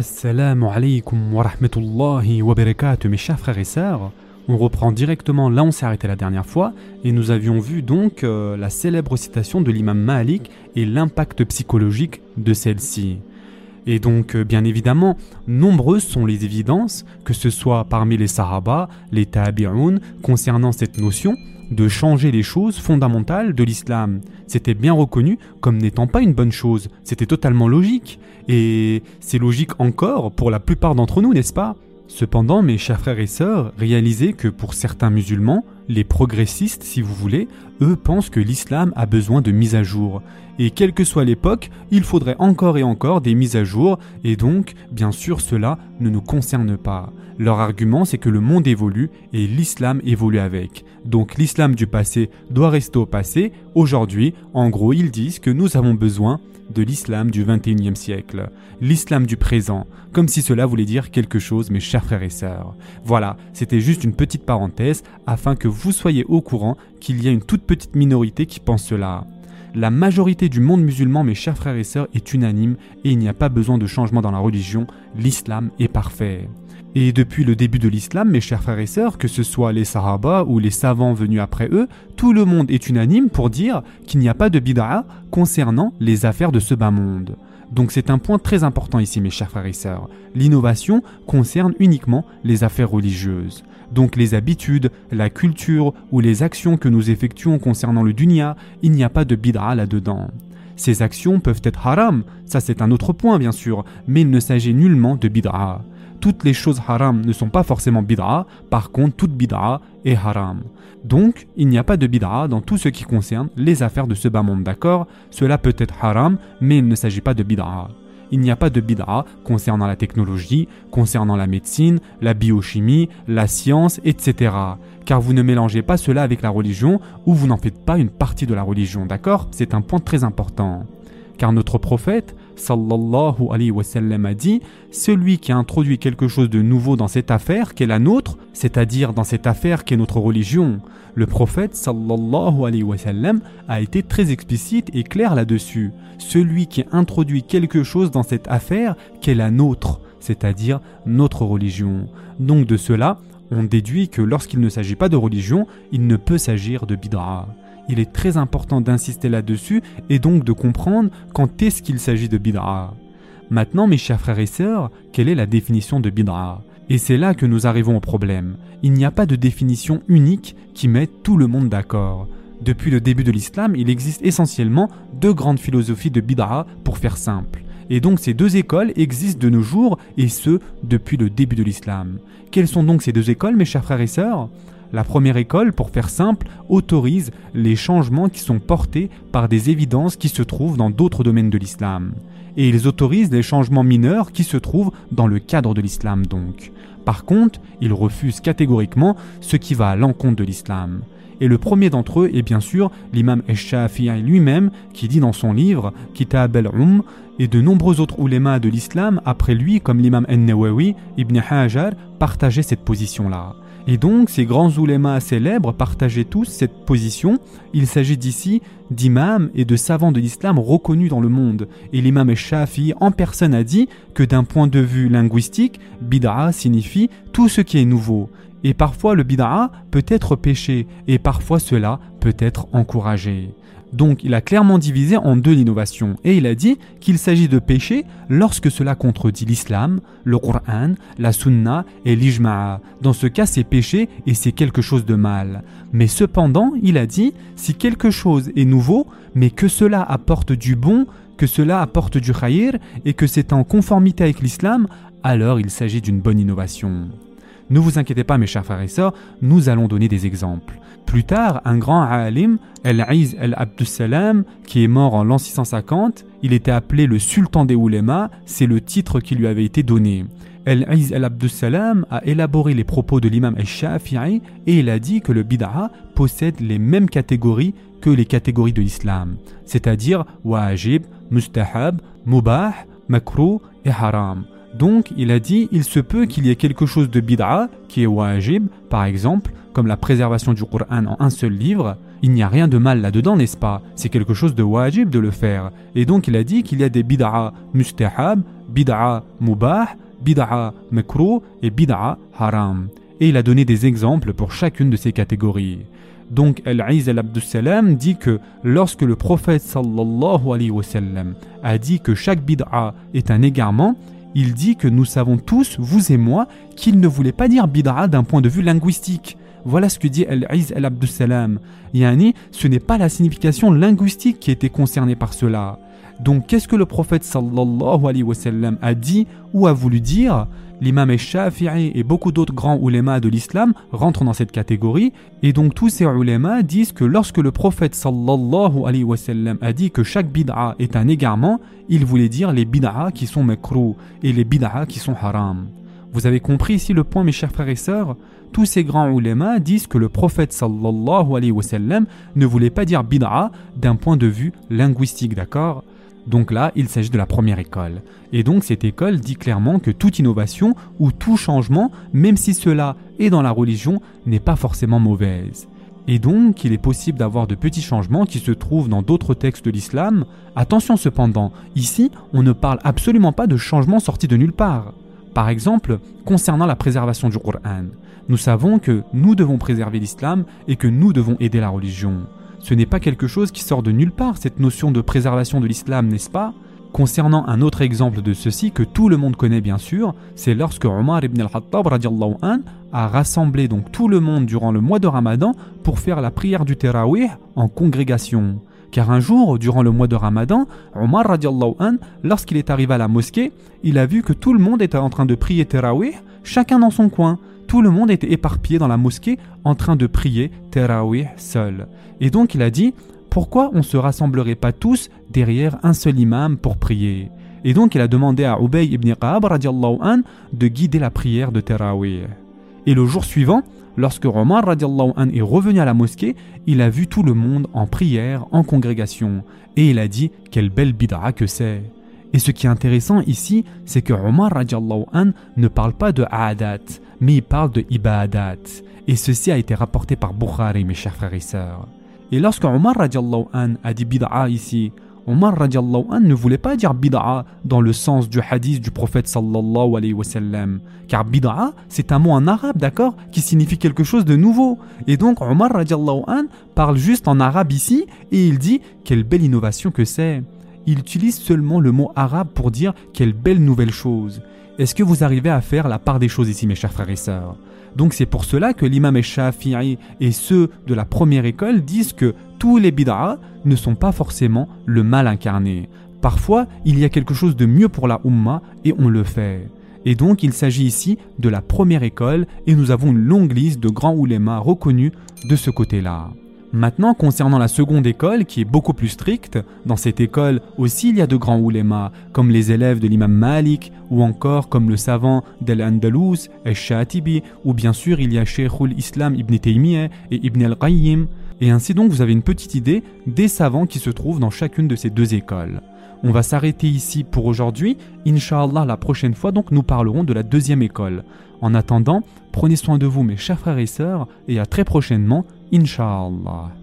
Assalamu alaikum wa rahmatullahi wa barakatuh mes chers frères et sœurs. On reprend directement là où on s'est arrêté la dernière fois et nous avions vu donc euh, la célèbre citation de l'imam Malik et l'impact psychologique de celle-ci. Et donc, euh, bien évidemment, nombreuses sont les évidences, que ce soit parmi les Sahaba, les Tabi'un, concernant cette notion de changer les choses fondamentales de l'islam. C'était bien reconnu comme n'étant pas une bonne chose, c'était totalement logique. Et c'est logique encore pour la plupart d'entre nous, n'est-ce pas? Cependant, mes chers frères et sœurs, réalisez que pour certains musulmans, les progressistes si vous voulez, eux pensent que l'islam a besoin de mise à jour. Et quelle que soit l'époque, il faudrait encore et encore des mises à jour, et donc, bien sûr, cela ne nous concerne pas. Leur argument, c'est que le monde évolue et l'islam évolue avec. Donc l'islam du passé doit rester au passé. Aujourd'hui, en gros, ils disent que nous avons besoin de l'islam du 21e siècle, l'islam du présent, comme si cela voulait dire quelque chose, mes chers frères et sœurs. Voilà, c'était juste une petite parenthèse afin que vous soyez au courant qu'il y a une toute petite minorité qui pense cela. La majorité du monde musulman, mes chers frères et sœurs, est unanime et il n'y a pas besoin de changement dans la religion, l'islam est parfait. Et depuis le début de l'islam, mes chers frères et sœurs, que ce soit les Sahaba ou les savants venus après eux, tout le monde est unanime pour dire qu'il n'y a pas de bid'a concernant les affaires de ce bas monde. Donc c'est un point très important ici, mes chers frères et sœurs. L'innovation concerne uniquement les affaires religieuses. Donc les habitudes, la culture ou les actions que nous effectuons concernant le dunya, il n'y a pas de bid'a là-dedans. Ces actions peuvent être haram, ça c'est un autre point bien sûr, mais il ne s'agit nullement de bid'a toutes les choses haram ne sont pas forcément bid'a, par contre toute bid'a est haram. Donc, il n'y a pas de bid'a dans tout ce qui concerne les affaires de ce bas monde, d'accord? Cela peut être haram, mais il ne s'agit pas de bid'a. Il n'y a pas de bid'a concernant la technologie, concernant la médecine, la biochimie, la science, etc. Car vous ne mélangez pas cela avec la religion ou vous n'en faites pas une partie de la religion, d'accord? C'est un point très important. Car notre prophète, sallallahu alayhi wa sallam, a dit Celui qui a introduit quelque chose de nouveau dans cette affaire qui est la nôtre, c'est-à-dire dans cette affaire qui est notre religion, le prophète sallallahu a été très explicite et clair là-dessus. Celui qui introduit quelque chose dans cette affaire qui est la nôtre, c'est-à-dire notre religion. Donc de cela, on déduit que lorsqu'il ne s'agit pas de religion, il ne peut s'agir de bid'a il est très important d'insister là-dessus et donc de comprendre quand est-ce qu'il s'agit de bid'a. Maintenant, mes chers frères et sœurs, quelle est la définition de bid'a? Et c'est là que nous arrivons au problème. Il n'y a pas de définition unique qui mette tout le monde d'accord. Depuis le début de l'islam, il existe essentiellement deux grandes philosophies de bid'a pour faire simple. Et donc ces deux écoles existent de nos jours, et ce, depuis le début de l'islam. Quelles sont donc ces deux écoles, mes chers frères et sœurs? La première école, pour faire simple, autorise les changements qui sont portés par des évidences qui se trouvent dans d'autres domaines de l'islam. Et ils autorisent les changements mineurs qui se trouvent dans le cadre de l'islam donc. Par contre, ils refusent catégoriquement ce qui va à l'encontre de l'islam. Et le premier d'entre eux est bien sûr l'imam Esh-Shafi'i lui-même qui dit dans son livre Kitab al-Um et de nombreux autres ulémas de l'islam après lui comme l'imam An-Nawawi, Ibn Hajar partageaient cette position-là. Et donc, ces grands oulémas célèbres partageaient tous cette position. Il s'agit d'ici d'imams et de savants de l'islam reconnus dans le monde. Et l'imam Shafi en personne a dit que d'un point de vue linguistique, bid'a signifie tout ce qui est nouveau. Et parfois le bid'a peut être péché, et parfois cela peut être encouragé. Donc il a clairement divisé en deux l'innovation et il a dit qu'il s'agit de péché lorsque cela contredit l'islam, le Qur'an, la sunna et l'ijma'a. Dans ce cas c'est péché et c'est quelque chose de mal. Mais cependant il a dit si quelque chose est nouveau mais que cela apporte du bon, que cela apporte du khayr et que c'est en conformité avec l'islam, alors il s'agit d'une bonne innovation. Ne vous inquiétez pas mes chers frères et sœurs, nous allons donner des exemples. Plus tard, un grand alim, El-Aiz el-Abdussalam, qui est mort en l'an 650, il était appelé le sultan des oulémas, c'est le titre qui lui avait été donné. El-Aiz el-Abdussalam a élaboré les propos de l'imam al-Shafi'i et il a dit que le bid'a possède les mêmes catégories que les catégories de l'islam, c'est-à-dire wajib, mustahab, mubah, makruh et haram. Donc, il a dit, il se peut qu'il y ait quelque chose de bid'a, qui est wajib, par exemple, comme la préservation du Coran en un seul livre. Il n'y a rien de mal là-dedans, n'est-ce pas? C'est quelque chose de wajib de le faire. Et donc, il a dit qu'il y a des bid'a mustahab, bid'a mubah, bid'a makruh et bid'a haram. Et il a donné des exemples pour chacune de ces catégories. Donc Al-Aiz al-Abdussalam dit que lorsque le prophète sallallahu alayhi wa sallam a dit que chaque bid'a est un égarement, il dit que nous savons tous, vous et moi, qu'il ne voulait pas dire bid'a d'un point de vue linguistique. Voilà ce que dit Al-Aiz al-Abdussalam. Yani, ce n'est pas la signification linguistique qui était concernée par cela. Donc qu'est-ce que le prophète sallallahu alayhi wa sallam a dit ou a voulu dire? L'imam Shafi'i et beaucoup d'autres grands ulémas de l'islam rentrent dans cette catégorie et donc tous ces ulémas disent que lorsque le prophète sallallahu alayhi wa sallam a dit que chaque bid'a est un égarement, il voulait dire les bid'a qui sont makruh et les bid'a qui sont haram. Vous avez compris ici le point mes chers frères et sœurs? Tous ces grands ulémas disent que le prophète sallallahu alayhi wa sallam ne voulait pas dire bid'a d'un point de vue linguistique, d'accord? Donc là, il s'agit de la première école. Et donc cette école dit clairement que toute innovation ou tout changement, même si cela est dans la religion, n'est pas forcément mauvaise. Et donc il est possible d'avoir de petits changements qui se trouvent dans d'autres textes de l'islam. Attention cependant, ici on ne parle absolument pas de changements sortis de nulle part. Par exemple, concernant la préservation du Coran, nous savons que nous devons préserver l'islam et que nous devons aider la religion. Ce n'est pas quelque chose qui sort de nulle part, cette notion de préservation de l'islam, n'est-ce pas? Concernant un autre exemple de ceci que tout le monde connaît bien sûr, c'est lorsque Omar ibn al-Khattab a rassemblé donc tout le monde durant le mois de Ramadan pour faire la prière du Terawih en congrégation. Car un jour, durant le mois de Ramadan, Omar an, lorsqu'il est arrivé à la mosquée, il a vu que tout le monde était en train de prier Terawih, chacun dans son coin. Tout le monde était éparpillé dans la mosquée en train de prier Terawih seul. Et donc il a dit pourquoi on ne se rassemblerait pas tous derrière un seul imam pour prier? Et donc il a demandé à Ubay ibn Qab an, de guider la prière de Terawih. Et le jour suivant, lorsque Omar an, est revenu à la mosquée, il a vu tout le monde en prière, en congrégation. Et il a dit quelle belle bid'a que c'est. Et ce qui est intéressant ici, c'est que Omar an, ne parle pas de aadat, mais il parle de ibadat. Et ceci a été rapporté par Bukhari, mes chers frères et sœurs. Et lorsque Omar an a dit bid'a ici, Omar an ne voulait pas dire bid'a dans le sens du hadith du prophète sallallahu alayhi wa sallam. Car bid'a, c'est un mot en arabe, d'accord, qui signifie quelque chose de nouveau. Et donc Omar an parle juste en arabe ici et il dit quelle belle innovation que c'est. Il utilise seulement le mot arabe pour dire quelle belle nouvelle chose. Est-ce que vous arrivez à faire la part des choses ici, mes chers frères et sœurs? Donc c'est pour cela que l'imam Shafi'i et ceux de la première école disent que tous les bid'a ne sont pas forcément le mal incarné. Parfois, il y a quelque chose de mieux pour la Ummah et on le fait. Et donc il s'agit ici de la première école et nous avons une longue liste de grands oulémas reconnus de ce côté-là. Maintenant, concernant la seconde école, qui est beaucoup plus stricte, dans cette école aussi il y a de grands oulémas, comme les élèves de l'imam Malik, ou encore comme le savant d'Al-Andalus, Al-Shatibi, ou bien sûr il y a Sheikhul Islam Ibn Taymiyyah et Ibn al-Qayyim. Et ainsi donc vous avez une petite idée des savants qui se trouvent dans chacune de ces deux écoles. On va s'arrêter ici pour aujourd'hui. Inch'Allah, la prochaine fois, donc, nous parlerons de la deuxième école. En attendant, prenez soin de vous, mes chers frères et sœurs, et à très prochainement, Inch'Allah.